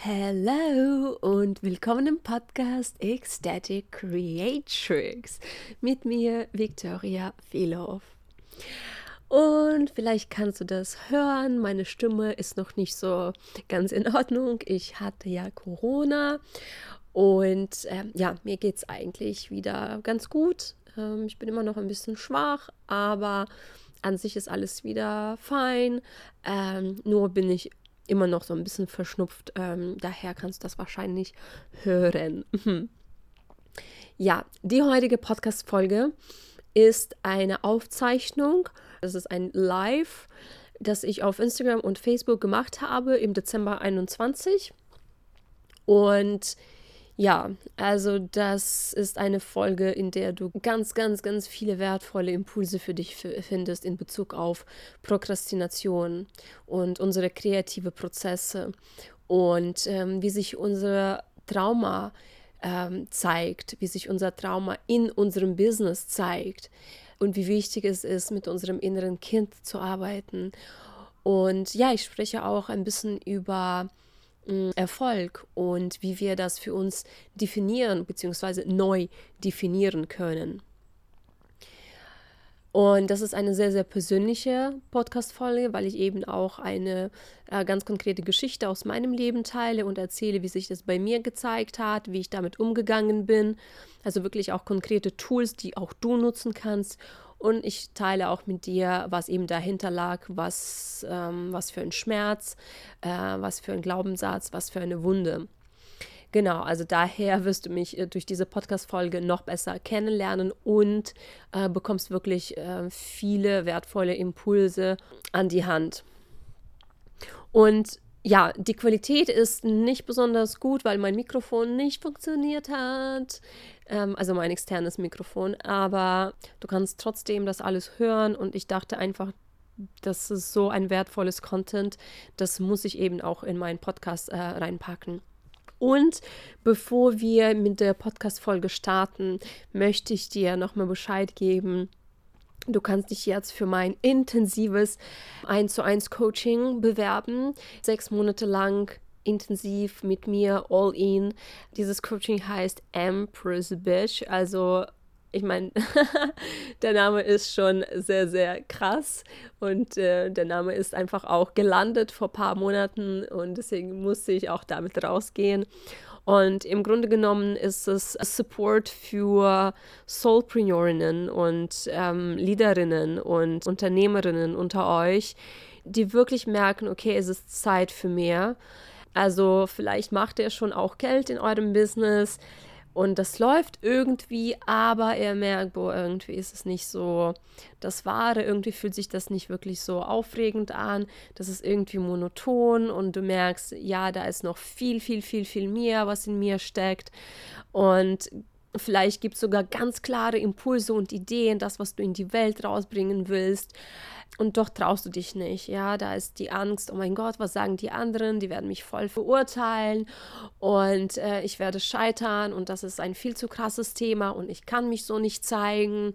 Hello und willkommen im Podcast Ecstatic Creatrix mit mir Victoria Vilhoff. Und vielleicht kannst du das hören, meine Stimme ist noch nicht so ganz in Ordnung. Ich hatte ja Corona und äh, ja, mir geht es eigentlich wieder ganz gut. Ähm, ich bin immer noch ein bisschen schwach, aber an sich ist alles wieder fein. Ähm, nur bin ich immer noch so ein bisschen verschnupft. Ähm, daher kannst du das wahrscheinlich hören. ja, die heutige Podcast-Folge ist eine Aufzeichnung. Das ist ein Live, das ich auf Instagram und Facebook gemacht habe im Dezember 21. Und ja, also das ist eine Folge, in der du ganz, ganz, ganz viele wertvolle Impulse für dich findest in Bezug auf Prokrastination und unsere kreative Prozesse und ähm, wie sich unser Trauma ähm, zeigt, wie sich unser Trauma in unserem Business zeigt und wie wichtig es ist, mit unserem inneren Kind zu arbeiten. Und ja, ich spreche auch ein bisschen über Erfolg und wie wir das für uns definieren bzw. neu definieren können. Und das ist eine sehr, sehr persönliche Podcast-Folge, weil ich eben auch eine äh, ganz konkrete Geschichte aus meinem Leben teile und erzähle, wie sich das bei mir gezeigt hat, wie ich damit umgegangen bin. Also wirklich auch konkrete Tools, die auch du nutzen kannst und ich teile auch mit dir, was eben dahinter lag, was, ähm, was für ein Schmerz, äh, was für ein Glaubenssatz, was für eine Wunde. Genau, also daher wirst du mich äh, durch diese Podcast-Folge noch besser kennenlernen und äh, bekommst wirklich äh, viele wertvolle Impulse an die Hand. Und ja, die Qualität ist nicht besonders gut, weil mein Mikrofon nicht funktioniert hat. Ähm, also mein externes Mikrofon. Aber du kannst trotzdem das alles hören und ich dachte einfach, das ist so ein wertvolles Content. Das muss ich eben auch in meinen Podcast äh, reinpacken. Und bevor wir mit der Podcast-Folge starten, möchte ich dir nochmal Bescheid geben, Du kannst dich jetzt für mein intensives 1 zu 1 Coaching bewerben. Sechs Monate lang intensiv mit mir all in. Dieses Coaching heißt Empress Bitch. Also ich meine, der Name ist schon sehr, sehr krass und äh, der Name ist einfach auch gelandet vor ein paar Monaten und deswegen musste ich auch damit rausgehen. Und im Grunde genommen ist es Support für Soulpreneurinnen und ähm, Leaderinnen und Unternehmerinnen unter euch, die wirklich merken, okay, es ist Zeit für mehr. Also vielleicht macht ihr schon auch Geld in eurem Business und das läuft irgendwie, aber er merkt, boah, irgendwie ist es nicht so das Wahre, irgendwie fühlt sich das nicht wirklich so aufregend an, das ist irgendwie monoton und du merkst, ja, da ist noch viel, viel, viel, viel mehr, was in mir steckt und Vielleicht gibt es sogar ganz klare Impulse und Ideen, das, was du in die Welt rausbringen willst. Und doch traust du dich nicht. Ja, da ist die Angst, oh mein Gott, was sagen die anderen? Die werden mich voll verurteilen und äh, ich werde scheitern und das ist ein viel zu krasses Thema und ich kann mich so nicht zeigen.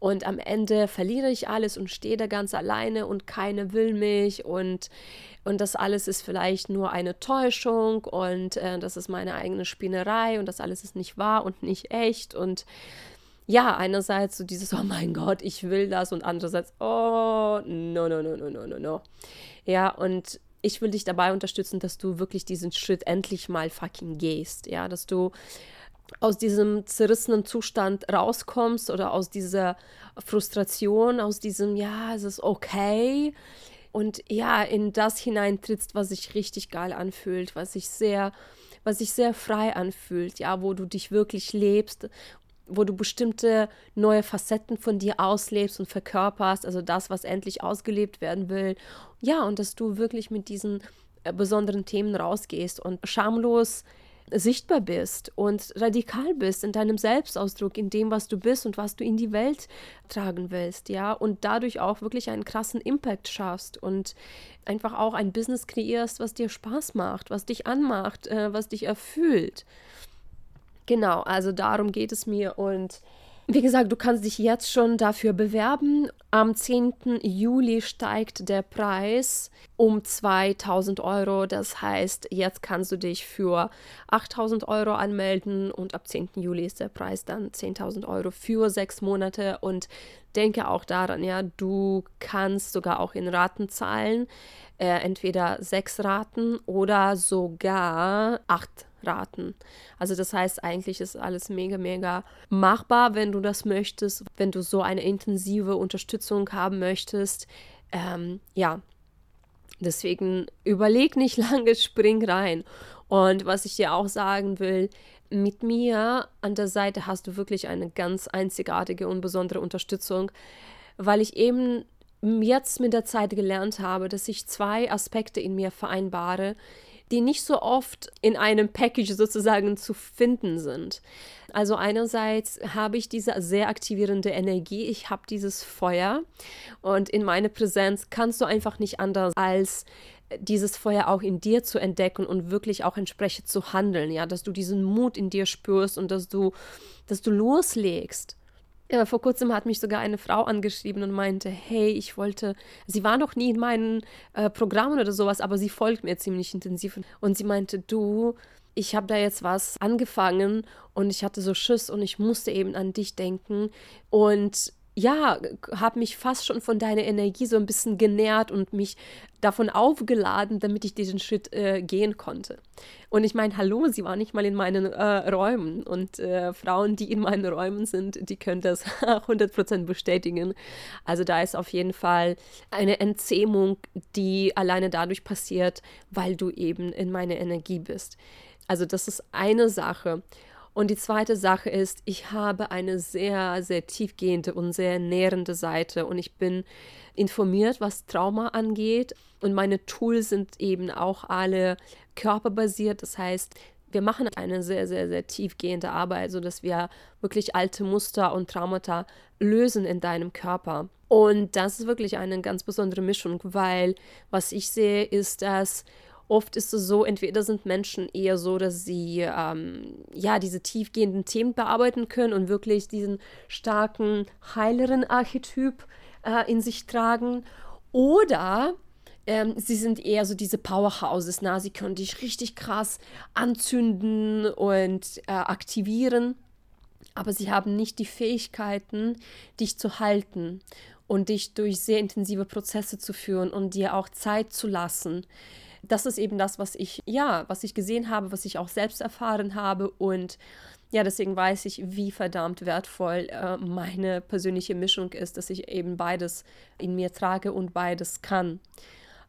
Und am Ende verliere ich alles und stehe da ganz alleine und keine will mich und, und das alles ist vielleicht nur eine Täuschung und äh, das ist meine eigene Spinnerei und das alles ist nicht wahr und nicht echt und ja, einerseits so dieses, oh mein Gott, ich will das und andererseits, oh, no, no, no, no, no, no, no. Ja, und ich will dich dabei unterstützen, dass du wirklich diesen Schritt endlich mal fucking gehst, ja, dass du aus diesem zerrissenen Zustand rauskommst oder aus dieser Frustration, aus diesem, ja, es ist okay. Und ja, in das hineintrittst, was sich richtig geil anfühlt, was sich sehr, was sich sehr frei anfühlt, ja, wo du dich wirklich lebst, wo du bestimmte neue Facetten von dir auslebst und verkörperst, also das, was endlich ausgelebt werden will. Ja, und dass du wirklich mit diesen äh, besonderen Themen rausgehst und schamlos sichtbar bist und radikal bist in deinem Selbstausdruck, in dem, was du bist und was du in die Welt tragen willst, ja, und dadurch auch wirklich einen krassen Impact schaffst und einfach auch ein Business kreierst, was dir Spaß macht, was dich anmacht, äh, was dich erfüllt. Genau, also darum geht es mir und Wie gesagt, du kannst dich jetzt schon dafür bewerben. Am 10. Juli steigt der Preis um 2000 Euro. Das heißt, jetzt kannst du dich für 8000 Euro anmelden und ab 10. Juli ist der Preis dann 10.000 Euro für sechs Monate. Und denke auch daran, ja, du kannst sogar auch in Raten zahlen, äh, entweder sechs Raten oder sogar acht raten. Also das heißt, eigentlich ist alles mega, mega machbar, wenn du das möchtest, wenn du so eine intensive Unterstützung haben möchtest. Ähm, ja, deswegen überleg nicht lange, spring rein. Und was ich dir auch sagen will, mit mir an der Seite hast du wirklich eine ganz einzigartige und besondere Unterstützung, weil ich eben jetzt mit der Zeit gelernt habe, dass ich zwei Aspekte in mir vereinbare, die nicht so oft in einem Package sozusagen zu finden sind. Also einerseits habe ich diese sehr aktivierende Energie, ich habe dieses Feuer und in meiner Präsenz kannst du einfach nicht anders als dieses Feuer auch in dir zu entdecken und wirklich auch entsprechend zu handeln, ja, dass du diesen Mut in dir spürst und dass du, dass du loslegst. Ja, vor kurzem hat mich sogar eine Frau angeschrieben und meinte, hey, ich wollte, sie war noch nie in meinen äh, Programmen oder sowas, aber sie folgt mir ziemlich intensiv. Und sie meinte, du, ich habe da jetzt was angefangen und ich hatte so Schiss und ich musste eben an dich denken. Und ja, habe mich fast schon von deiner Energie so ein bisschen genährt und mich davon aufgeladen, damit ich diesen Schritt äh, gehen konnte. Und ich meine, hallo, sie war nicht mal in meinen äh, Räumen. Und äh, Frauen, die in meinen Räumen sind, die können das 100% bestätigen. Also da ist auf jeden Fall eine Entzähmung, die alleine dadurch passiert, weil du eben in meiner Energie bist. Also das ist eine Sache. Und die zweite Sache ist, ich habe eine sehr, sehr tiefgehende und sehr nährende Seite und ich bin informiert, was Trauma angeht. Und meine Tools sind eben auch alle körperbasiert. Das heißt, wir machen eine sehr, sehr, sehr tiefgehende Arbeit, sodass wir wirklich alte Muster und Traumata lösen in deinem Körper. Und das ist wirklich eine ganz besondere Mischung, weil was ich sehe, ist, dass Oft ist es so, entweder sind Menschen eher so, dass sie ähm, ja diese tiefgehenden Themen bearbeiten können und wirklich diesen starken heileren Archetyp äh, in sich tragen, oder ähm, sie sind eher so diese Powerhouses, na, sie können dich richtig krass anzünden und äh, aktivieren, aber sie haben nicht die Fähigkeiten, dich zu halten und dich durch sehr intensive Prozesse zu führen und dir auch Zeit zu lassen das ist eben das, was ich, ja, was ich gesehen habe, was ich auch selbst erfahren habe und ja, deswegen weiß ich, wie verdammt wertvoll äh, meine persönliche Mischung ist, dass ich eben beides in mir trage und beides kann.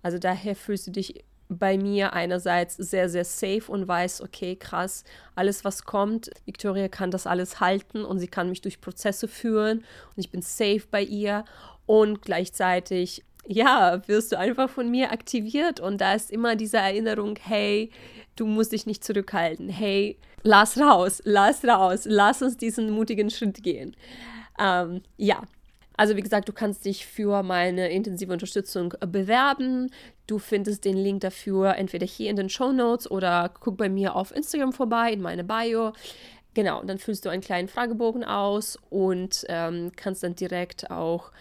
Also daher fühlst du dich bei mir einerseits sehr, sehr safe und weiß, okay, krass, alles, was kommt, Victoria kann das alles halten und sie kann mich durch Prozesse führen und ich bin safe bei ihr und gleichzeitig ja, wirst du einfach von mir aktiviert und da ist immer diese Erinnerung, hey, du musst dich nicht zurückhalten, hey, lass raus, lass raus, lass uns diesen mutigen Schritt gehen. Ähm, ja, also wie gesagt, du kannst dich für meine intensive Unterstützung bewerben. Du findest den Link dafür entweder hier in den Show Notes oder guck bei mir auf Instagram vorbei in meine Bio. Genau, dann füllst du einen kleinen Fragebogen aus und ähm, kannst dann direkt auch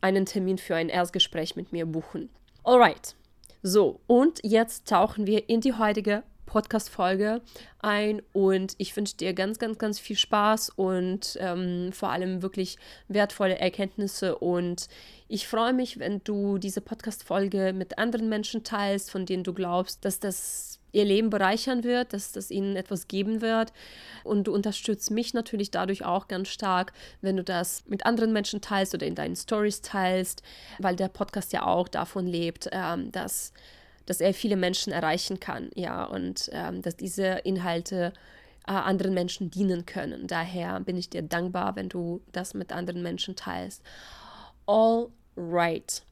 einen Termin für ein Erstgespräch mit mir buchen. Alright. So, und jetzt tauchen wir in die heutige Podcast-Folge ein und ich wünsche dir ganz, ganz, ganz viel Spaß und ähm, vor allem wirklich wertvolle Erkenntnisse und ich freue mich, wenn du diese Podcast-Folge mit anderen Menschen teilst, von denen du glaubst, dass das ihr Leben bereichern wird, dass das ihnen etwas geben wird. Und du unterstützt mich natürlich dadurch auch ganz stark, wenn du das mit anderen Menschen teilst oder in deinen Stories teilst, weil der Podcast ja auch davon lebt, ähm, dass, dass er viele Menschen erreichen kann, ja, und ähm, dass diese Inhalte äh, anderen Menschen dienen können. Daher bin ich dir dankbar, wenn du das mit anderen Menschen teilst. All right.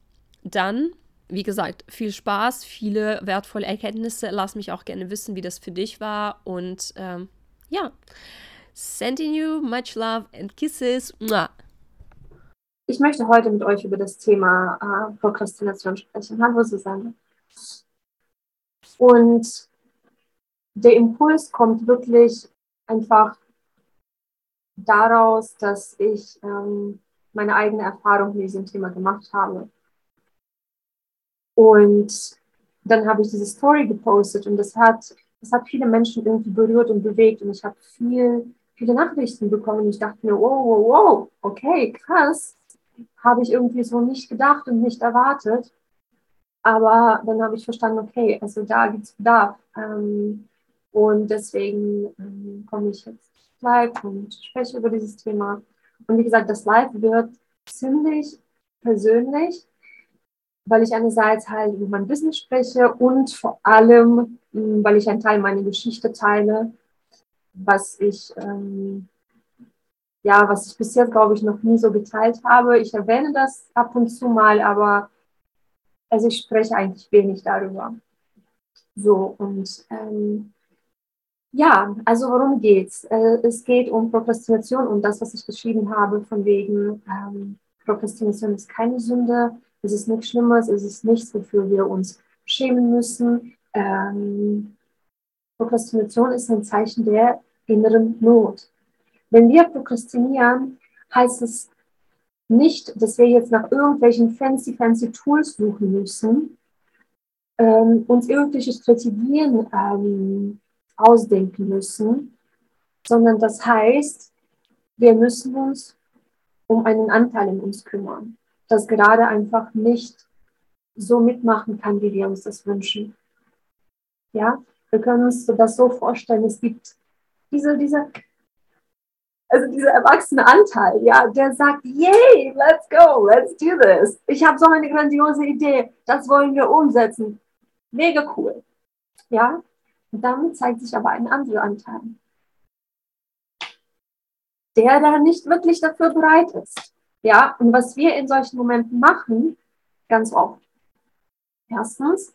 Dann wie gesagt, viel Spaß, viele wertvolle Erkenntnisse. Lass mich auch gerne wissen, wie das für dich war. Und ähm, ja, sending you much love and kisses. Mua. Ich möchte heute mit euch über das Thema äh, Prokrastination sprechen. Hallo Susanne. Und der Impuls kommt wirklich einfach daraus, dass ich ähm, meine eigene Erfahrung mit diesem Thema gemacht habe. Und dann habe ich diese Story gepostet und das hat, das hat viele Menschen irgendwie berührt und bewegt und ich habe viel, viele Nachrichten bekommen und ich dachte mir, wow, wow, wow, okay, krass, habe ich irgendwie so nicht gedacht und nicht erwartet. Aber dann habe ich verstanden, okay, also da gibt es Bedarf. Ähm, und deswegen ähm, komme ich jetzt live und spreche über dieses Thema. Und wie gesagt, das Live wird ziemlich persönlich, weil ich einerseits halt über mein Business spreche und vor allem, hm, weil ich einen Teil meiner Geschichte teile, was ich, ähm, ja, was ich bis jetzt, glaube ich, noch nie so geteilt habe. Ich erwähne das ab und zu mal, aber also ich spreche eigentlich wenig darüber. So, und ähm, ja, also worum geht's? Äh, es geht um Prokrastination, um das, was ich geschrieben habe, von wegen ähm, Prokrastination ist keine Sünde, es ist nichts Schlimmes, es ist nichts, wofür wir uns schämen müssen. Ähm, Prokrastination ist ein Zeichen der inneren Not. Wenn wir prokrastinieren, heißt es nicht, dass wir jetzt nach irgendwelchen fancy, fancy Tools suchen müssen, ähm, uns irgendwelche Strategien ähm, ausdenken müssen, sondern das heißt, wir müssen uns um einen Anteil in uns kümmern, das gerade einfach nicht so mitmachen kann, wie wir uns das wünschen. Ja, wir können uns das so vorstellen, es gibt diese, diese, also dieser erwachsene Anteil, ja, der sagt, yay, let's go, let's do this. Ich habe so eine grandiose Idee, das wollen wir umsetzen. Mega cool. Ja, und damit zeigt sich aber ein anderer Anteil, der da nicht wirklich dafür bereit ist. Ja, und was wir in solchen Momenten machen, ganz oft. Erstens,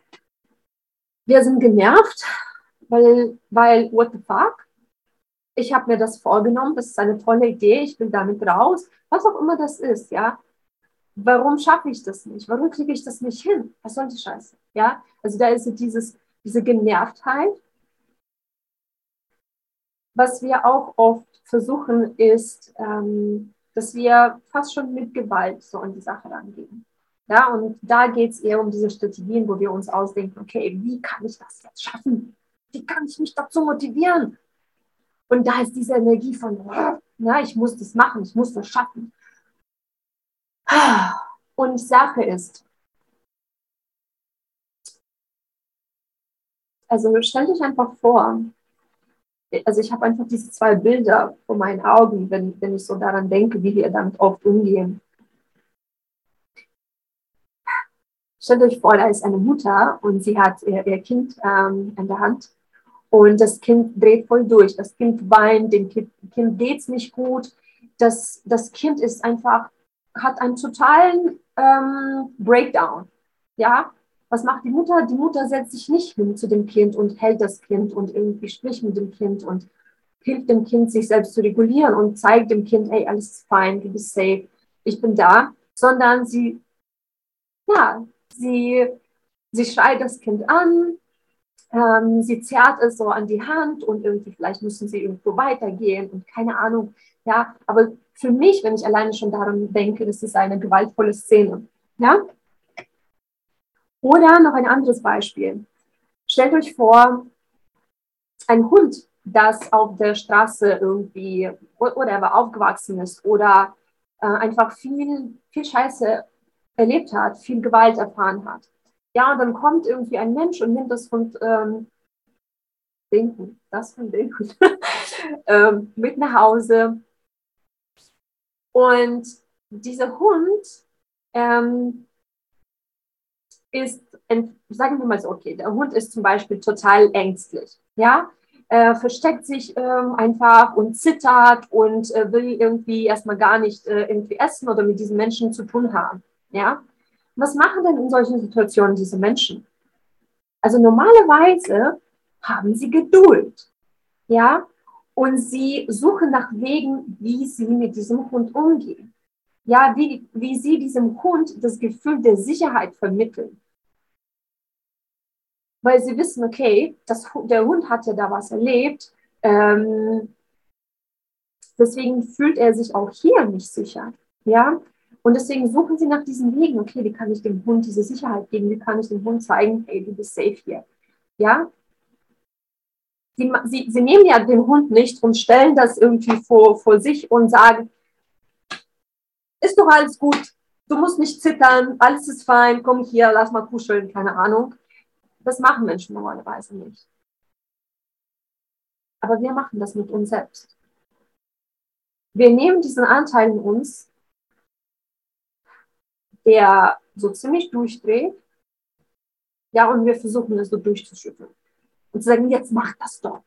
wir sind genervt, weil, weil, what the fuck? Ich habe mir das vorgenommen, das ist eine tolle Idee, ich bin damit raus, was auch immer das ist, ja. Warum schaffe ich das nicht? Warum kriege ich das nicht hin? Was soll die Scheiße? Ja, also da ist dieses, diese Genervtheit was wir auch oft versuchen, ist, ähm, dass wir fast schon mit Gewalt so an die Sache rangehen. Ja, und da geht es eher um diese Strategien, wo wir uns ausdenken, okay, wie kann ich das jetzt schaffen? Wie kann ich mich dazu motivieren? Und da ist diese Energie von, na, ich muss das machen, ich muss das schaffen. Und Sache ist, also stellt euch einfach vor, also ich habe einfach diese zwei Bilder vor meinen Augen, wenn, wenn ich so daran denke, wie wir damit oft umgehen. Stellt euch vor, da ist eine Mutter und sie hat ihr, ihr Kind ähm, in der Hand und das Kind dreht voll durch. Das Kind weint, dem Kind, kind geht es nicht gut. Das, das Kind ist einfach, hat einen totalen ähm, Breakdown. Ja, was macht die Mutter? Die Mutter setzt sich nicht hin zu dem Kind und hält das Kind und irgendwie spricht mit dem Kind und hilft dem Kind, sich selbst zu regulieren und zeigt dem Kind, hey, alles ist fein, du bist safe, ich bin da, sondern sie, ja, sie, sie schreit das Kind an, ähm, sie zerrt es so an die Hand und irgendwie vielleicht müssen sie irgendwo weitergehen und keine Ahnung, ja, aber für mich, wenn ich alleine schon daran denke, das ist eine gewaltvolle Szene, ja, oder noch ein anderes Beispiel. Stellt euch vor, ein Hund, das auf der Straße irgendwie oder aufgewachsen ist oder äh, einfach viel, viel Scheiße erlebt hat, viel Gewalt erfahren hat. Ja, und dann kommt irgendwie ein Mensch und nimmt das Hund, ähm, den Hund, das von den Hund, ähm, mit nach Hause. Und dieser Hund ähm, ist, sagen wir mal so, okay, der Hund ist zum Beispiel total ängstlich, ja, äh, versteckt sich ähm, einfach und zittert und äh, will irgendwie erstmal gar nicht äh, irgendwie essen oder mit diesen Menschen zu tun haben, ja. Was machen denn in solchen Situationen diese Menschen? Also normalerweise haben sie Geduld, ja, und sie suchen nach Wegen, wie sie mit diesem Hund umgehen ja, wie, wie sie diesem Hund das Gefühl der Sicherheit vermitteln. Weil sie wissen, okay, das, der Hund hatte da was erlebt. Ähm, Deswegen fühlt er sich auch hier nicht sicher. Ja, und deswegen suchen sie nach diesen Wegen. Okay, wie kann ich dem Hund diese Sicherheit geben? Wie kann ich dem Hund zeigen, hey, du bist safe hier? Ja, sie, sie, sie nehmen ja den Hund nicht und stellen das irgendwie vor, vor sich und sagen, ist doch alles gut, du musst nicht zittern, alles ist fein, komm hier, lass mal kuscheln, keine Ahnung. Das machen Menschen normalerweise nicht. Aber wir machen das mit uns selbst. Wir nehmen diesen Anteil in uns, der so ziemlich durchdreht, ja, und wir versuchen es so durchzuschütteln. Und zu sagen, jetzt mach das doch.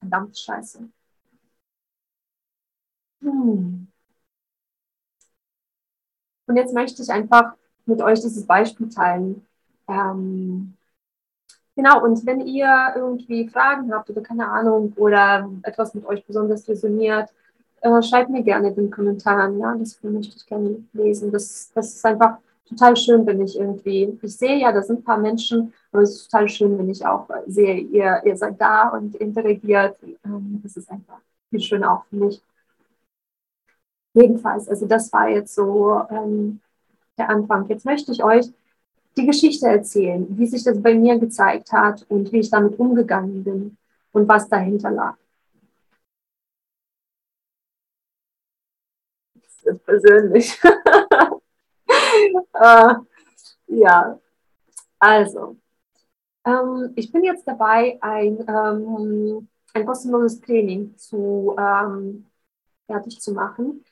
Verdammt scheiße. Hm. Und jetzt möchte ich einfach mit euch dieses Beispiel teilen. Ähm, genau, und wenn ihr irgendwie Fragen habt oder keine Ahnung oder etwas mit euch besonders resoniert, äh, schreibt mir gerne in den Kommentaren. Ja, das möchte ich gerne lesen. Das, das ist einfach total schön, wenn ich irgendwie, ich sehe ja, da sind ein paar Menschen, aber es ist total schön, wenn ich auch sehe, ihr, ihr seid da und interagiert. Ähm, das ist einfach viel schön auch für mich. Jedenfalls, also das war jetzt so ähm, der Anfang. Jetzt möchte ich euch die Geschichte erzählen, wie sich das bei mir gezeigt hat und wie ich damit umgegangen bin und was dahinter lag. Das ist persönlich. äh, ja, also, ähm, ich bin jetzt dabei, ein, ähm, ein kostenloses Training zu, ähm, fertig zu machen,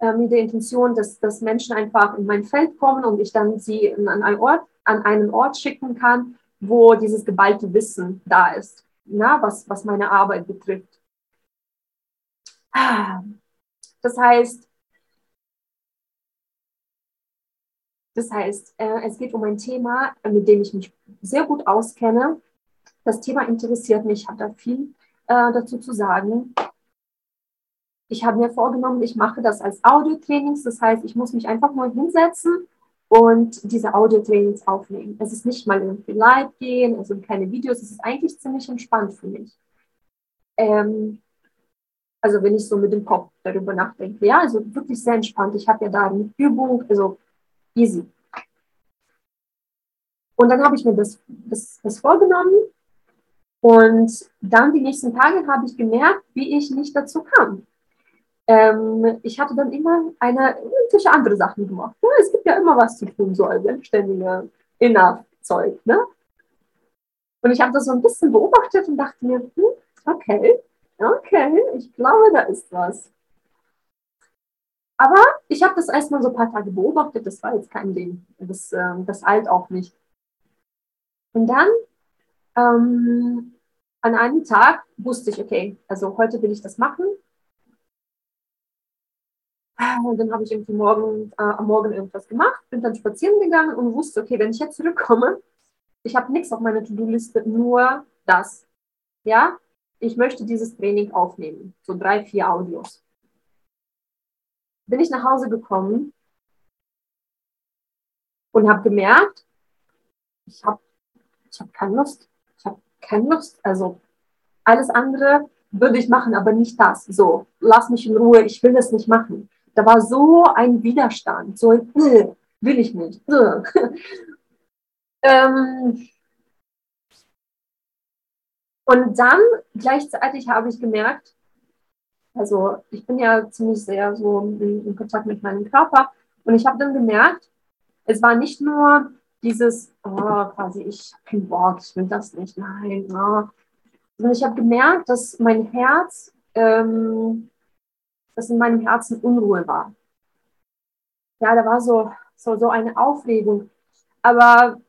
äh, mit der Intention, dass, dass Menschen einfach in mein Feld kommen und ich dann sie an einen Ort, an einen Ort schicken kann, wo dieses geballte Wissen da ist, na, was, was meine Arbeit betrifft. Ah, das heißt, Das heißt, äh, es geht um ein Thema, mit dem ich mich sehr gut auskenne. Das Thema interessiert mich, ich habe da viel äh, dazu zu sagen. Ich habe mir vorgenommen, ich mache das als Audiotrainings. Das heißt, ich muss mich einfach nur hinsetzen und diese Audiotrainings aufnehmen. Es ist nicht mal irgendwie live gehen, also keine Videos. Es ist eigentlich ziemlich entspannt für mich. Ähm, also wenn ich so mit dem Kopf darüber nachdenke. Ja, also wirklich sehr entspannt. Ich habe ja da eine Übung, also easy. Und dann habe ich mir das, das, das vorgenommen und dann die nächsten Tage habe ich gemerkt, wie ich nicht dazu kam. Ähm, ich hatte dann immer eine irgendwelche andere Sachen gemacht. Ja, es gibt ja immer was zu tun, so als selbstständiger Inner-Zeug. Ne? Und ich habe das so ein bisschen beobachtet und dachte mir, hm, okay, okay, ich glaube, da ist was. Aber ich habe das erstmal so ein paar Tage beobachtet, das war jetzt kein Ding. Das, äh, das eilt auch nicht. Und dann ähm, an einem Tag wusste ich, okay, also heute will ich das machen. Und dann habe ich irgendwie morgen, äh, am Morgen irgendwas gemacht, bin dann spazieren gegangen und wusste, okay, wenn ich jetzt zurückkomme, ich habe nichts auf meiner To-Do-Liste, nur das. Ja, ich möchte dieses Training aufnehmen, so drei, vier Audios bin ich nach Hause gekommen und habe gemerkt, ich habe ich hab keine Lust. Ich habe keine Lust. Also alles andere würde ich machen, aber nicht das. So, lass mich in Ruhe, ich will das nicht machen. Da war so ein Widerstand, so ein, äh, will ich nicht. Äh. ähm, und dann gleichzeitig habe ich gemerkt, also ich bin ja ziemlich sehr so in, Kontakt mit meinem Körper und ich habe dann gemerkt, es war nicht nur dieses, oh, quasi, ich habe keinen Bock, ich will das nicht, nein, oh. sondern ich habe gemerkt, dass mein Herz, ähm, dass in meinem Herzen Unruhe war. Ja, da war so, so, so eine Aufregung. Aber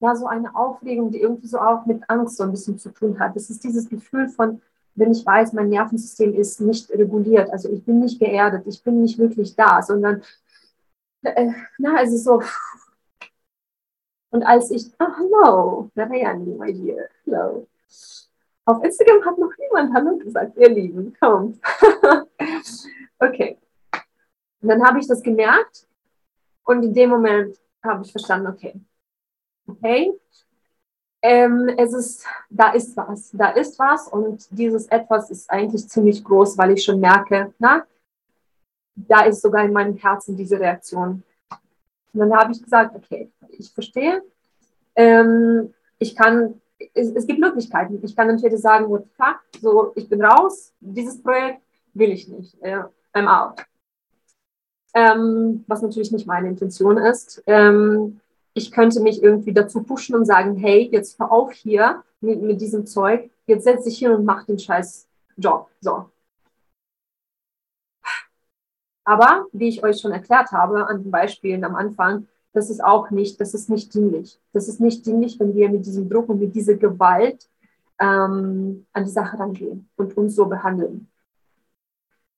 ja, so eine Aufregung, die irgendwie so auch mit Angst so ein bisschen zu tun hat. Das ist dieses Gefühl von, wenn ich weiß, mein Nervensystem ist nicht reguliert, also ich bin nicht geerdet, ich bin nicht wirklich da, sondern äh, na, es ist so. Und als ich, oh, hello, Marianne, my dear, hello. Auf Instagram hat noch niemand Hallo gesagt, ihr Lieben, kommt. okay. Und dann habe ich das gemerkt und in dem Moment habe ich verstanden, okay, okay, ähm, es ist, da ist was, da ist was und dieses etwas ist eigentlich ziemlich groß, weil ich schon merke, na, da ist sogar in meinem Herzen diese Reaktion. Und dann habe ich gesagt, okay, ich verstehe, ähm, ich kann, es, es, gibt Möglichkeiten. Ich kann entweder sagen, what fuck, so, ich bin raus, dieses Projekt will ich nicht, äh, I'm out. Ähm, was natürlich nicht meine Intention ist. Ähm, ich könnte mich irgendwie dazu pushen und sagen, hey, jetzt hör auf hier mit, mit diesem Zeug, jetzt setz dich hin und mach den scheiß Job. So. Aber, wie ich euch schon erklärt habe, an den Beispielen am Anfang, das ist auch nicht, das ist nicht dienlich. Das ist nicht dienlich, wenn wir mit diesem Druck und mit dieser Gewalt ähm, an die Sache rangehen und uns so behandeln.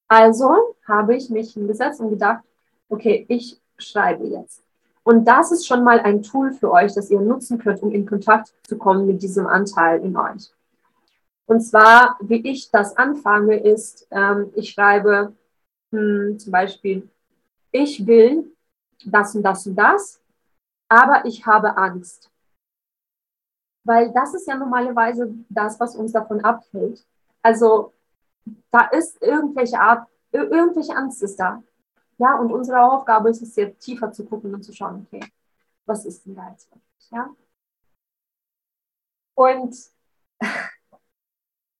Also habe ich mich hingesetzt und gedacht, okay, ich schreibe jetzt. Und das ist schon mal ein Tool für euch, das ihr nutzen könnt, um in Kontakt zu kommen mit diesem Anteil in euch. Und zwar, wie ich das anfange, ist, ähm, ich schreibe hm, zum Beispiel, ich will das und das und das, aber ich habe Angst. Weil das ist ja normalerweise das, was uns davon abhält. Also da ist irgendwelche Art, irgendwelche Angst ist da. Ja, und unsere Aufgabe ist es jetzt tiefer zu gucken und zu schauen, okay, was ist denn da jetzt wirklich, ja? Und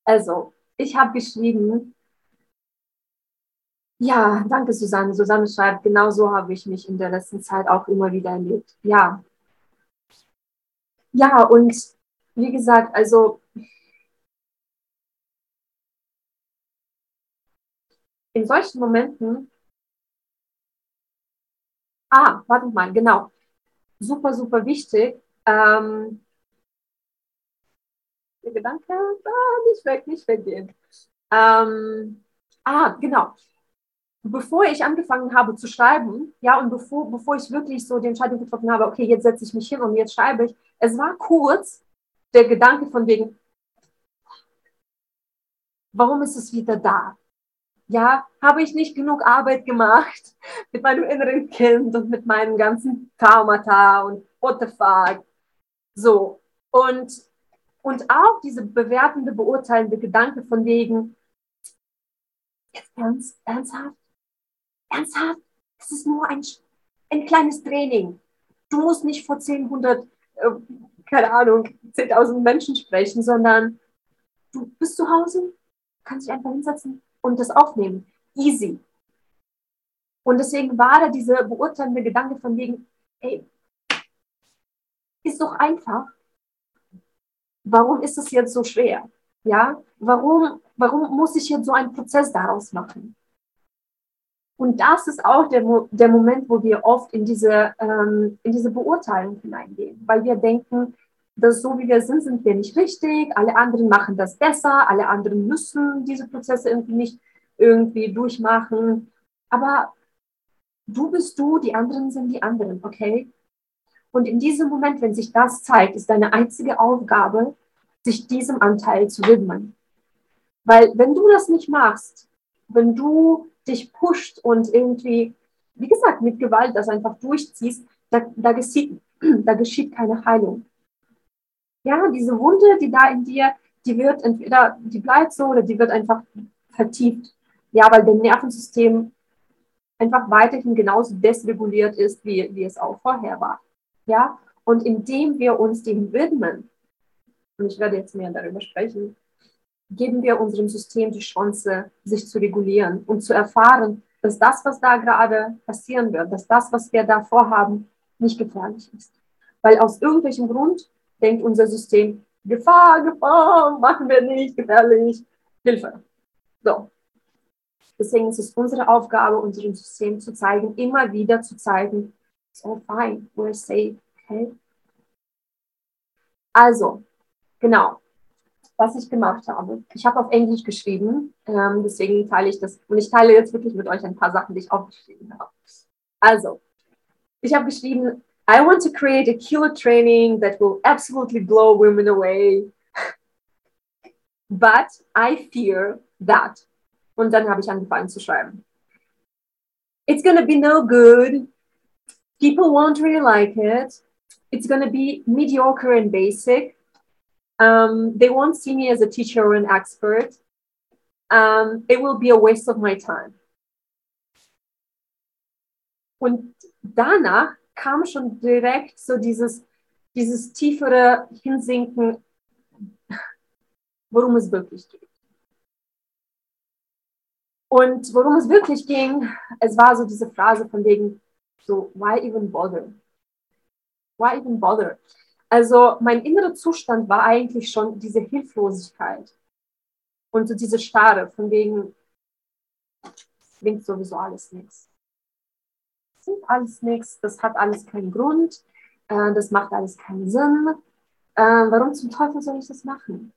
also, ich habe geschrieben, ja, danke Susanne. Susanne schreibt, genau so habe ich mich in der letzten Zeit auch immer wieder erlebt. Ja. Ja, und wie gesagt, also in solchen Momenten Ah, warte mal, genau. Super, super wichtig. Ähm, der Gedanke, ah, nicht weg, nicht weggehen. Ähm, ah, genau. Bevor ich angefangen habe zu schreiben, ja, und bevor, bevor ich wirklich so die Entscheidung getroffen habe, okay, jetzt setze ich mich hin und jetzt schreibe ich, es war kurz der Gedanke von wegen, warum ist es wieder da? ja, habe ich nicht genug Arbeit gemacht mit meinem inneren Kind und mit meinen ganzen Traumata und what the fuck. So. Und, und auch diese bewertende, beurteilende Gedanke von wegen, jetzt ernst, ernsthaft, ernsthaft, es ist nur ein, ein kleines Training. Du musst nicht vor 1000, äh, keine Ahnung, 10.000 Menschen sprechen, sondern du bist zu Hause, kannst dich einfach hinsetzen, und das aufnehmen. Easy. Und deswegen war da dieser beurteilende Gedanke von wegen, ey, ist doch einfach. Warum ist es jetzt so schwer? Ja, warum, warum muss ich jetzt so einen Prozess daraus machen? Und das ist auch der, der Moment, wo wir oft in diese, ähm, in diese Beurteilung hineingehen, weil wir denken, dass so wie wir sind, sind wir nicht richtig, alle anderen machen das besser, alle anderen müssen diese Prozesse irgendwie nicht irgendwie durchmachen. Aber du bist du, die anderen sind die anderen, okay? Und in diesem Moment, wenn sich das zeigt, ist deine einzige Aufgabe, sich diesem Anteil zu widmen. Weil wenn du das nicht machst, wenn du dich pusht und irgendwie, wie gesagt, mit Gewalt das einfach durchziehst, da, da, geschieht, da geschieht keine Heilung ja, diese Wunde, die da in dir, die wird entweder, die bleibt so oder die wird einfach vertieft. Ja, weil dein Nervensystem einfach weiterhin genauso desreguliert ist, wie, wie es auch vorher war. Ja, und indem wir uns dem widmen, und ich werde jetzt mehr darüber sprechen, geben wir unserem System die Chance, sich zu regulieren und zu erfahren, dass das, was da gerade passieren wird, dass das, was wir da vorhaben, nicht gefährlich ist. Weil aus irgendwelchem Grund denkt unser System, Gefahr, Gefahr, machen wir nicht, gefährlich, Hilfe. So. Deswegen ist es unsere Aufgabe, unserem System zu zeigen, immer wieder zu zeigen, it's all fine, we're safe, okay? Also, genau, was ich gemacht habe. Ich habe auf Englisch geschrieben, ähm, deswegen teile ich das, und ich teile jetzt wirklich mit euch ein paar Sachen, die ich aufgeschrieben habe. Also, ich habe geschrieben, I want to create a killer training that will absolutely blow women away. But I fear that. Und dann habe ich angefangen zu schreiben. It's gonna be no good. People won't really like it. It's gonna be mediocre and basic. Um, they won't see me as a teacher or an expert. Um, it will be a waste of my time. Und danach kam schon direkt so dieses, dieses tiefere Hinsinken, worum es wirklich geht. Und worum es wirklich ging, es war so diese Phrase von wegen, so, why even bother? Why even bother? Also mein innerer Zustand war eigentlich schon diese Hilflosigkeit und so diese Starre von wegen, klingt sowieso alles nichts. Alles nichts, das hat alles keinen Grund, äh, das macht alles keinen Sinn. Äh, warum zum Teufel soll ich das machen?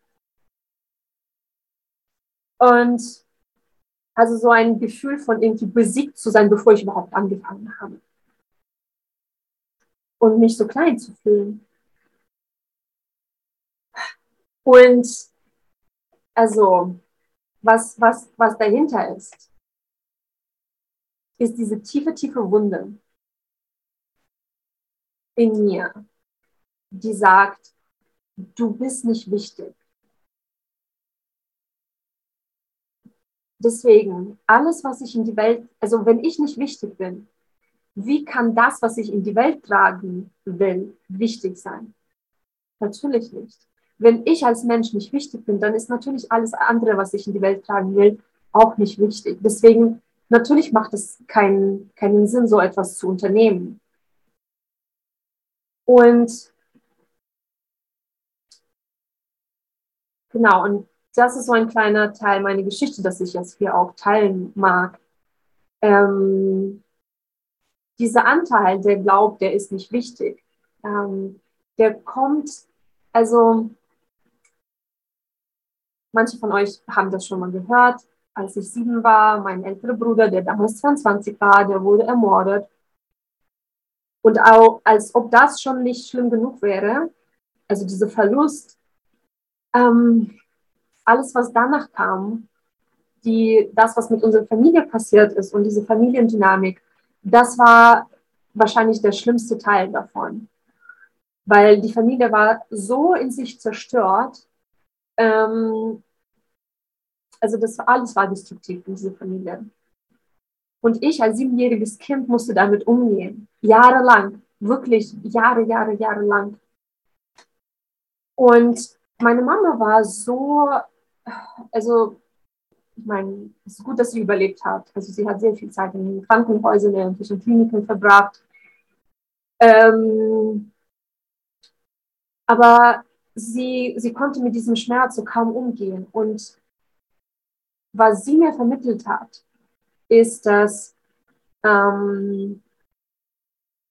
Und also so ein Gefühl von irgendwie besiegt zu sein, bevor ich überhaupt angefangen habe. Und mich so klein zu fühlen. Und also, was, was, was dahinter ist, ist diese tiefe, tiefe Wunde in mir, die sagt, du bist nicht wichtig. Deswegen, alles, was ich in die Welt, also wenn ich nicht wichtig bin, wie kann das, was ich in die Welt tragen will, wichtig sein? Natürlich nicht. Wenn ich als Mensch nicht wichtig bin, dann ist natürlich alles andere, was ich in die Welt tragen will, auch nicht wichtig. Deswegen, natürlich macht es keinen, keinen Sinn, so etwas zu unternehmen. Und genau, und das ist so ein kleiner Teil meiner Geschichte, das ich jetzt hier auch teilen mag. Ähm, dieser Anteil, der glaubt, der ist nicht wichtig, ähm, der kommt, also manche von euch haben das schon mal gehört, als ich sieben war, mein älterer Bruder, der damals 22 war, der wurde ermordet. Und auch als ob das schon nicht schlimm genug wäre, also dieser Verlust, ähm, alles, was danach kam, die, das, was mit unserer Familie passiert ist und diese Familiendynamik, das war wahrscheinlich der schlimmste Teil davon. Weil die Familie war so in sich zerstört. Ähm, also das alles war destruktiv in dieser Familie. Und ich als siebenjähriges Kind musste damit umgehen. Jahrelang. Wirklich Jahre, Jahre, Jahre lang. Und meine Mama war so also ich meine, es ist gut, dass sie überlebt hat. Also sie hat sehr viel Zeit in Krankenhäusern in Kliniken verbracht. Ähm, aber sie, sie konnte mit diesem Schmerz so kaum umgehen. Und was sie mir vermittelt hat, ist, dass ähm,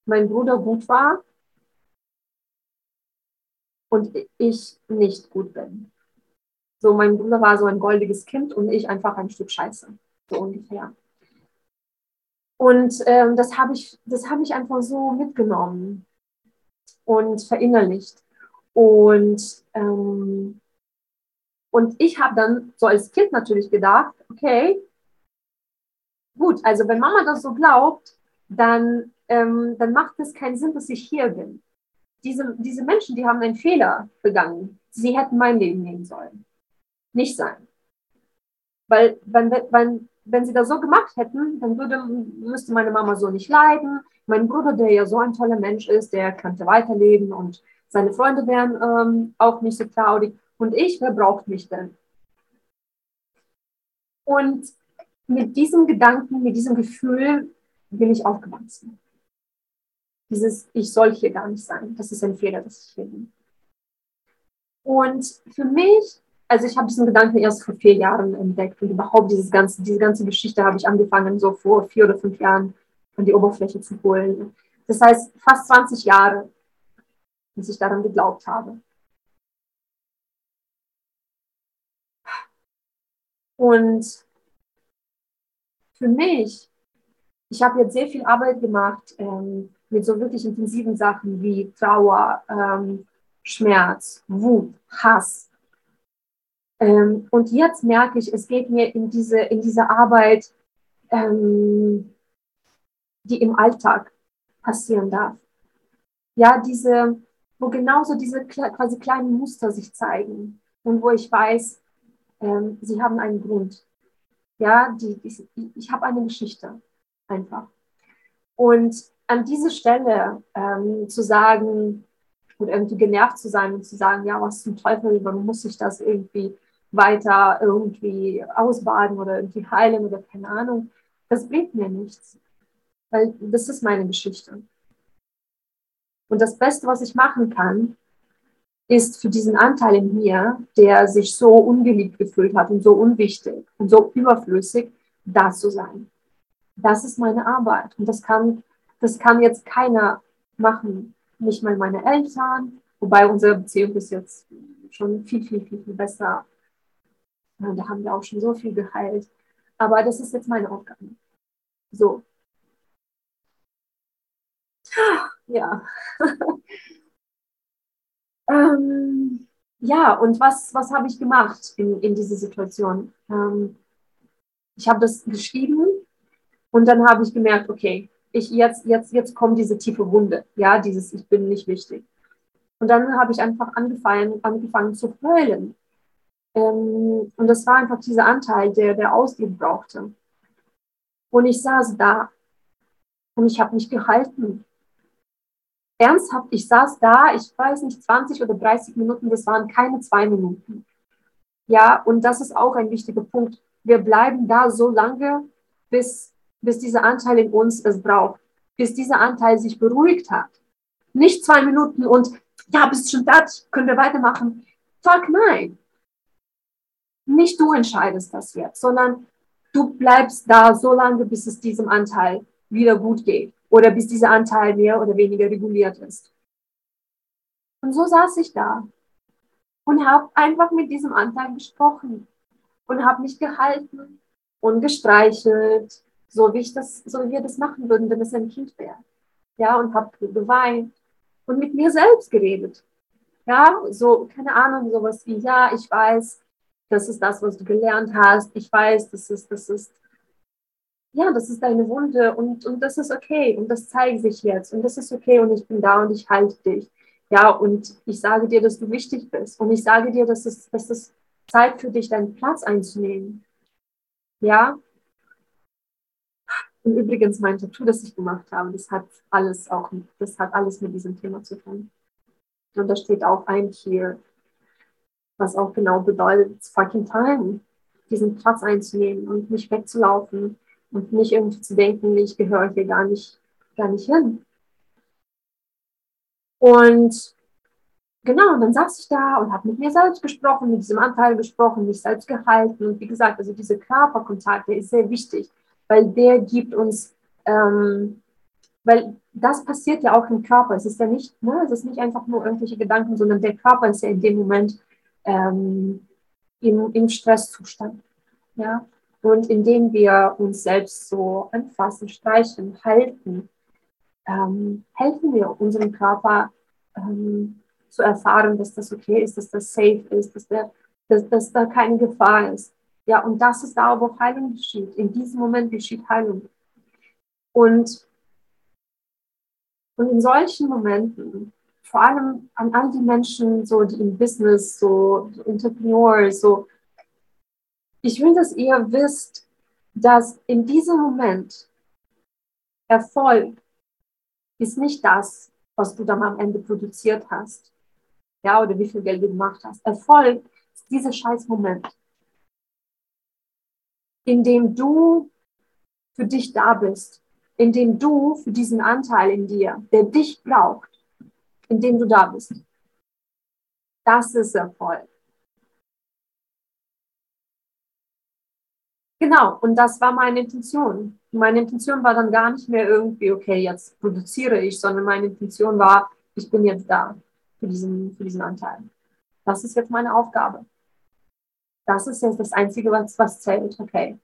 mein Bruder gut war und ich nicht gut bin. So, mein Bruder war so ein goldiges Kind und ich einfach ein Stück Scheiße, so ungefähr. Und ähm, das habe ich, hab ich einfach so mitgenommen und verinnerlicht. Und, ähm, und ich habe dann so als Kind natürlich gedacht, okay, gut, also wenn Mama das so glaubt, dann, ähm, dann macht es keinen Sinn, dass ich hier bin. Diese, diese Menschen, die haben einen Fehler begangen. Sie hätten mein Leben nehmen sollen nicht sein. Weil wenn, wenn, wenn sie das so gemacht hätten, dann würde, müsste meine Mama so nicht leiden. Mein Bruder, der ja so ein toller Mensch ist, der könnte weiterleben und seine Freunde wären ähm, auch nicht so traurig. Und ich, wer braucht mich denn? Und mit diesem Gedanken, mit diesem Gefühl bin ich aufgewachsen. Dieses, ich soll hier gar nicht sein. Das ist ein Fehler, dass ich hier bin. Und für mich also ich habe diesen Gedanken erst vor vier Jahren entdeckt und überhaupt dieses ganze, diese ganze Geschichte habe ich angefangen, so vor vier oder fünf Jahren an die Oberfläche zu holen. Das heißt, fast 20 Jahre, bis ich daran geglaubt habe. Und für mich, ich habe jetzt sehr viel Arbeit gemacht ähm, mit so wirklich intensiven Sachen wie Trauer, ähm, Schmerz, Wut, Hass, ähm, und jetzt merke ich, es geht mir in diese, in diese Arbeit, ähm, die im Alltag passieren darf. Ja, diese, wo genauso diese quasi kleinen Muster sich zeigen und wo ich weiß, ähm, sie haben einen Grund. Ja, die, die, ich habe eine Geschichte einfach. Und an diese Stelle ähm, zu sagen und irgendwie genervt zu sein und zu sagen, ja, was zum Teufel, warum muss ich das irgendwie weiter irgendwie ausbaden oder irgendwie heilen oder keine Ahnung, das bringt mir nichts. Weil das ist meine Geschichte. Und das Beste, was ich machen kann, ist für diesen Anteil in mir, der sich so ungeliebt gefühlt hat und so unwichtig und so überflüssig, da zu sein. Das ist meine Arbeit. Und das kann, das kann jetzt keiner machen. Nicht mal meine Eltern, wobei unsere Beziehung ist jetzt schon viel, viel, viel, viel besser. Da haben wir auch schon so viel geheilt. Aber das ist jetzt meine Aufgabe. So. Ja. ähm, ja, und was, was habe ich gemacht in, in dieser Situation? Ähm, ich habe das geschrieben und dann habe ich gemerkt, okay, ich jetzt, jetzt, jetzt kommt diese tiefe Wunde, ja, dieses Ich bin nicht wichtig. Und dann habe ich einfach angefangen, angefangen zu heulen. Ähm, und das war einfach dieser Anteil, der, der Ausdruck brauchte. Und ich saß da und ich habe mich gehalten. Ernsthaft, ich saß da, ich weiß nicht, 20 oder 30 Minuten, das waren keine zwei Minuten. Ja, und das ist auch ein wichtiger Punkt. Wir bleiben da so lange, bis, bis dieser Anteil in uns es braucht, bis dieser Anteil sich beruhigt hat. Nicht zwei Minuten und ja, bist schon da, können wir weitermachen. Fuck nein. Nicht du entscheidest das jetzt, sondern du bleibst da so lange, bis es diesem Anteil wieder gut geht oder bis dieser Anteil mehr oder weniger reguliert ist. Und so saß ich da und habe einfach mit diesem Anteil gesprochen und habe mich gehalten und gestreichelt, so wie, ich das, so wie wir das machen würden, wenn es ein Kind wäre. Ja, und habe geweint und mit mir selbst geredet. Ja, so, keine Ahnung, sowas wie, ja, ich weiß, das ist das, was du gelernt hast. Ich weiß, das ist, das ist, ja, das ist deine Wunde und, und das ist okay und das zeigt sich jetzt und das ist okay und ich bin da und ich halte dich. Ja, und ich sage dir, dass du wichtig bist und ich sage dir, dass es, dass es Zeit für dich, deinen Platz einzunehmen. Ja. Und übrigens mein Tattoo, das ich gemacht habe, das hat alles auch, das hat alles mit diesem Thema zu tun. Und da steht auch ein hier, was auch genau bedeutet, fucking time, diesen Platz einzunehmen und nicht wegzulaufen und nicht irgendwie zu denken, ich gehöre hier gar nicht, gar nicht hin. Und genau, dann saß ich da und habe mit mir selbst gesprochen, mit diesem Anteil gesprochen, mich selbst gehalten. Und wie gesagt, also dieser Körperkontakt, der ist sehr wichtig, weil der gibt uns, ähm, weil das passiert ja auch im Körper. Es ist ja nicht, ne, es ist nicht einfach nur irgendwelche Gedanken, sondern der Körper ist ja in dem Moment ähm, im, im Stresszustand. Ja? Und indem wir uns selbst so anfassen, streichen, halten, ähm, helfen wir unserem Körper ähm, zu erfahren, dass das okay ist, dass das safe ist, dass, der, dass, dass da keine Gefahr ist. Ja, und das ist da, wo Heilung geschieht. In diesem Moment geschieht Heilung. Und, und in solchen Momenten vor allem an all die Menschen, so die im Business, so, Entrepreneurs, so, ich will, dass ihr wisst, dass in diesem Moment Erfolg ist nicht das, was du dann am Ende produziert hast. Ja, oder wie viel Geld du gemacht hast. Erfolg ist dieser scheiß Moment, in dem du für dich da bist, in dem du für diesen Anteil in dir, der dich braucht, in dem du da bist. Das ist Erfolg. Genau, und das war meine Intention. Meine Intention war dann gar nicht mehr irgendwie, okay, jetzt produziere ich, sondern meine Intention war, ich bin jetzt da für diesen, für diesen Anteil. Das ist jetzt meine Aufgabe. Das ist jetzt das Einzige, was, was zählt, okay.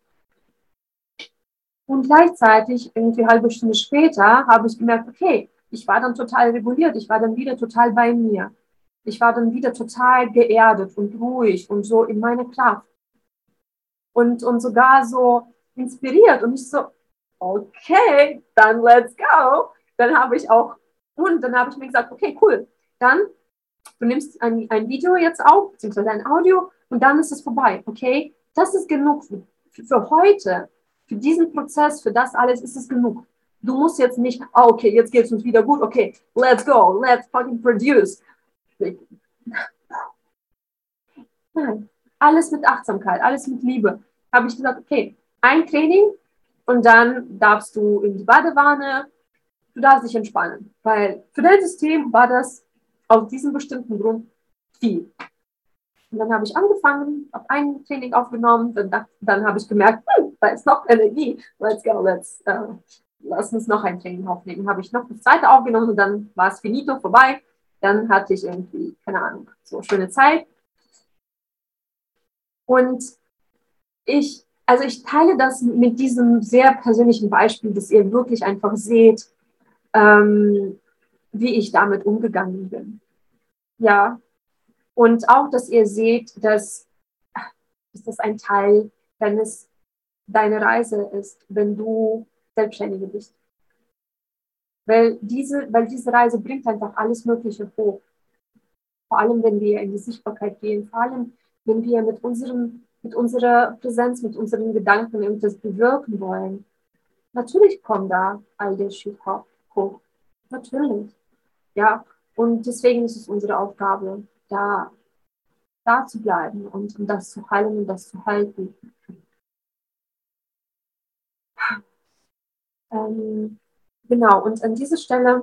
Und gleichzeitig, irgendwie eine halbe Stunde später, habe ich gemerkt, okay, ich war dann total reguliert, ich war dann wieder total bei mir. Ich war dann wieder total geerdet und ruhig und so in meiner Kraft. Und, und sogar so inspiriert. Und ich so, okay, dann let's go. Dann habe ich auch, und dann habe ich mir gesagt, okay, cool. dann, du nimmst ein, ein Video jetzt auf, beziehungsweise ein Audio und dann ist es vorbei, okay? Das ist genug für, für heute, für diesen Prozess, für das alles ist es genug. Du musst jetzt nicht, ah, okay, jetzt geht es uns wieder gut, okay, let's go, let's fucking produce. Nein, alles mit Achtsamkeit, alles mit Liebe. Habe ich gesagt, okay, ein Training und dann darfst du in die Badewanne, du darfst dich entspannen. Weil für dein System war das aus diesem bestimmten Grund viel. Und dann habe ich angefangen, habe ein Training aufgenommen, dann, dann habe ich gemerkt, hm, da ist noch Energie, let's go, let's, uh, lass uns noch ein Training aufnehmen. Habe ich noch das zweite aufgenommen und dann war es finito vorbei. Dann hatte ich irgendwie, keine Ahnung, so schöne Zeit. Und ich, also ich teile das mit diesem sehr persönlichen Beispiel, dass ihr wirklich einfach seht, ähm, wie ich damit umgegangen bin. Ja. Und auch, dass ihr seht, dass, dass das ein Teil deines, deiner Reise ist, wenn du Selbstständige bist. Weil diese, weil diese Reise bringt einfach alles Mögliche hoch. Vor allem, wenn wir in die Sichtbarkeit gehen, vor allem, wenn wir mit, unserem, mit unserer Präsenz, mit unseren Gedanken irgendwas bewirken wollen. Natürlich kommt da all der Shit hoch. Natürlich. Ja, und deswegen ist es unsere Aufgabe, da, da zu bleiben und, und das zu heilen und das zu halten. Ähm, genau, und an dieser Stelle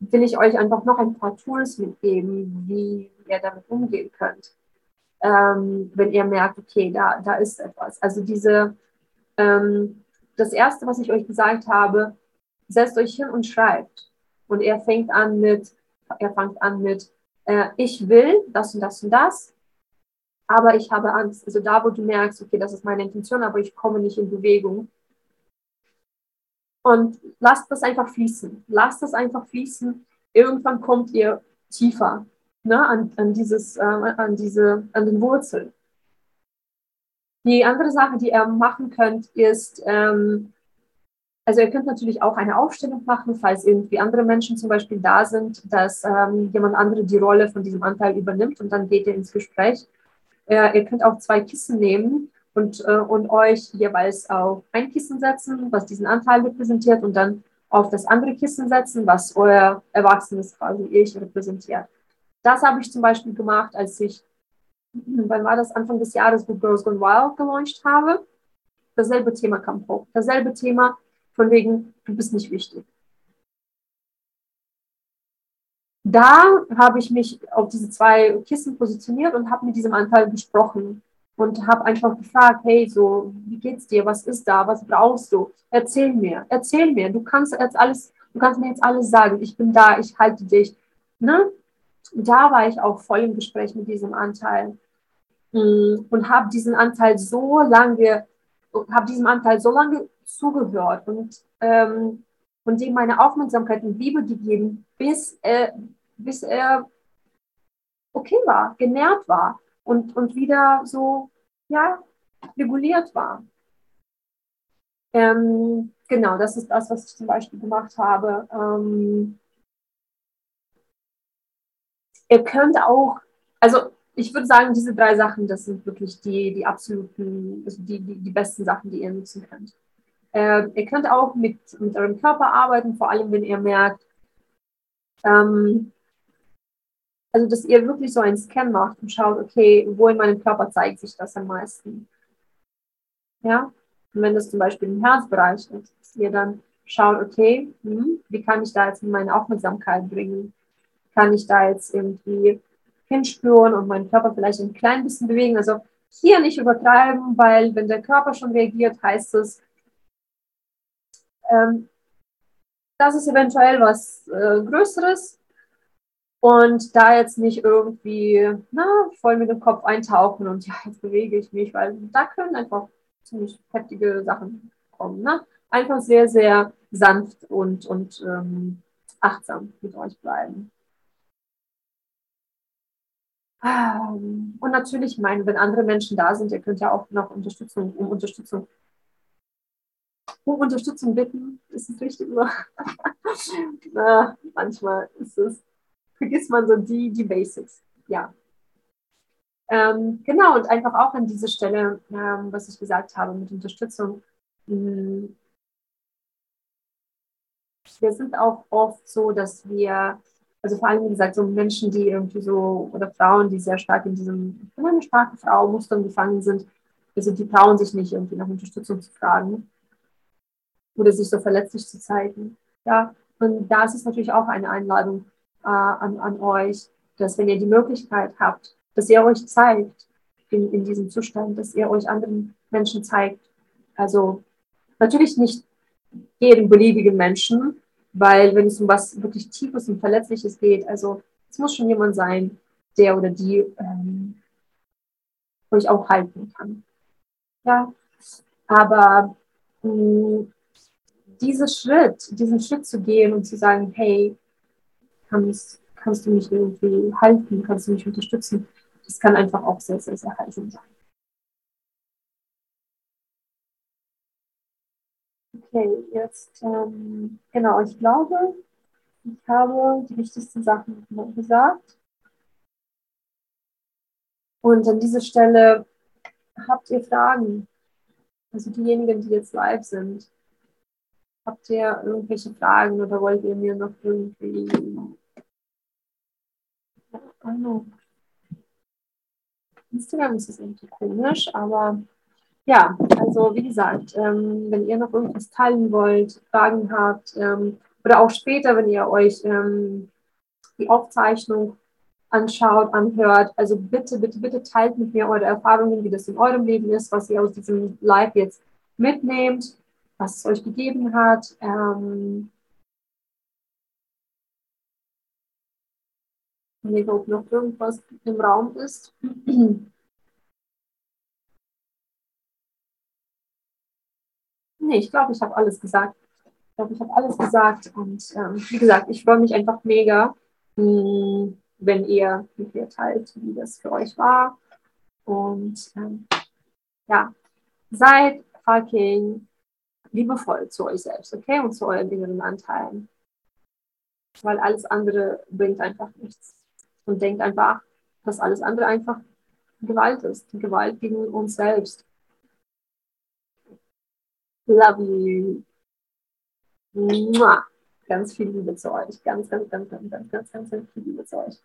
will ich euch einfach noch ein paar Tools mitgeben, wie ihr damit umgehen könnt. Ähm, wenn ihr merkt, okay, da, da ist etwas. Also diese, ähm, das erste, was ich euch gesagt habe, setzt euch hin und schreibt. Und er fängt an mit, er fängt an mit, äh, ich will das und das und das, aber ich habe Angst. Also da, wo du merkst, okay, das ist meine Intention, aber ich komme nicht in Bewegung, und lasst das einfach fließen. Lasst das einfach fließen. Irgendwann kommt ihr tiefer ne, an, an, dieses, äh, an, diese, an den Wurzeln. Die andere Sache, die ihr machen könnt, ist, ähm, also ihr könnt natürlich auch eine Aufstellung machen, falls irgendwie andere Menschen zum Beispiel da sind, dass ähm, jemand andere die Rolle von diesem Anteil übernimmt und dann geht ihr ins Gespräch. Äh, ihr könnt auch zwei Kissen nehmen und, äh, und euch jeweils auf ein Kissen setzen, was diesen Anteil repräsentiert und dann auf das andere Kissen setzen, was euer erwachsenes quasi Ich repräsentiert. Das habe ich zum Beispiel gemacht, als ich, wann war das, Anfang des Jahres, wo Girls Gone Wild gelauncht habe. Dasselbe Thema kam hoch. Dasselbe Thema von wegen, du bist nicht wichtig. Da habe ich mich auf diese zwei Kissen positioniert und habe mit diesem Anteil gesprochen und habe einfach gefragt, hey, so, wie geht's dir? Was ist da? Was brauchst du? Erzähl mir, erzähl mir. Du kannst jetzt alles, du kannst mir jetzt alles sagen. Ich bin da, ich halte dich. Ne? Da war ich auch voll im Gespräch mit diesem Anteil mm, und habe diesen Anteil so lange, habe diesem Anteil so lange zugehört und ähm, und dem meine Aufmerksamkeit und Liebe gegeben, bis er, bis er okay war, genährt war und, und wieder so, ja, reguliert war. Ähm, genau, das ist das, was ich zum Beispiel gemacht habe. Ähm, ihr könnt auch, also ich würde sagen, diese drei Sachen, das sind wirklich die, die absoluten, also die, die, die besten Sachen, die ihr nutzen könnt. Äh, ihr könnt auch mit, mit eurem Körper arbeiten, vor allem wenn ihr merkt, ähm, also, dass ihr wirklich so einen Scan macht und schaut, okay, wo in meinem Körper zeigt sich das am meisten. Ja, und wenn das zum Beispiel im Herzbereich ist, dass ihr dann schaut, okay, hm, wie kann ich da jetzt meine Aufmerksamkeit bringen? Kann ich da jetzt irgendwie hinspüren und meinen Körper vielleicht ein klein bisschen bewegen? Also hier nicht übertreiben, weil wenn der Körper schon reagiert, heißt es, ähm, das ist eventuell was äh, Größeres, und da jetzt nicht irgendwie na, voll mit dem Kopf eintauchen und ja, jetzt bewege ich mich, weil da können einfach ziemlich heftige Sachen kommen. Ne? Einfach sehr, sehr sanft und, und ähm, achtsam mit euch bleiben. Ähm, und natürlich, ich meine, wenn andere Menschen da sind, ihr könnt ja auch noch Unterstützung, um Unterstützung, um Unterstützung bitten. Ist es richtig? Na, manchmal ist es vergisst man so die, die Basics. Ja. Ähm, genau, und einfach auch an dieser Stelle, ähm, was ich gesagt habe mit Unterstützung. Mh, wir sind auch oft so, dass wir, also vor allem, wie gesagt, so Menschen, die irgendwie so, oder Frauen, die sehr stark in diesem, ich bin eine starke Frau, Mustern gefangen sind, also die trauen sich nicht irgendwie nach Unterstützung zu fragen oder sich so verletzlich zu zeigen. Ja, und da ist es natürlich auch eine Einladung äh, an, an euch, dass wenn ihr die Möglichkeit habt, dass ihr euch zeigt in, in diesem Zustand, dass ihr euch anderen Menschen zeigt. Also natürlich nicht jedem beliebigen Menschen, weil wenn es um was wirklich Tiefes und Verletzliches geht, also es muss schon jemand sein, der oder die ähm, euch auch halten kann. Ja, aber mh, mm, dieser Schritt, diesen Schritt zu gehen und zu sagen, hey, kannst, kannst du mich irgendwie halten, kannst du mich unterstützen, das kann einfach auch sehr, sehr, sehr heilsam sein. Okay, jetzt, ähm, genau, ich glaube, ich habe die wichtigsten Sachen gesagt. Und an dieser Stelle habt ihr Fragen? Also diejenigen, die jetzt live sind, habt ihr irgendwelche Fragen oder wollt ihr mir noch irgendwie Ahnung. Instagram ist es irgendwie komisch, aber ja, also wie gesagt, ähm, wenn ihr noch irgendwas teilen wollt, Fragen habt ähm, oder auch später, wenn ihr euch ähm, die Aufzeichnung anschaut, anhört. Also bitte, bitte, bitte teilt mit mir eure Erfahrungen, wie das in eurem Leben ist, was ihr aus diesem Live jetzt mitnehmt, was es euch gegeben hat. Ähm ich ob noch irgendwas im Raum ist. nee, ich glaube, ich habe alles gesagt. Ich glaube, ich habe alles gesagt. Und ähm, wie gesagt, ich freue mich einfach mega. Mh, hm, wenn ihr mit mir teilt, wie das für euch war. Und ähm, ja, seid fucking liebevoll zu euch selbst, okay? Und zu euren inneren Anteilen. Weil alles andere bringt einfach nichts. Und denkt einfach, dass alles andere einfach Gewalt ist. Gewalt gegen uns selbst. Love you. Mua ganz viel Liebe zu euch. Ganz, ganz, ganz, ganz, ganz, ganz, ganz, ganz viel Liebe zu euch.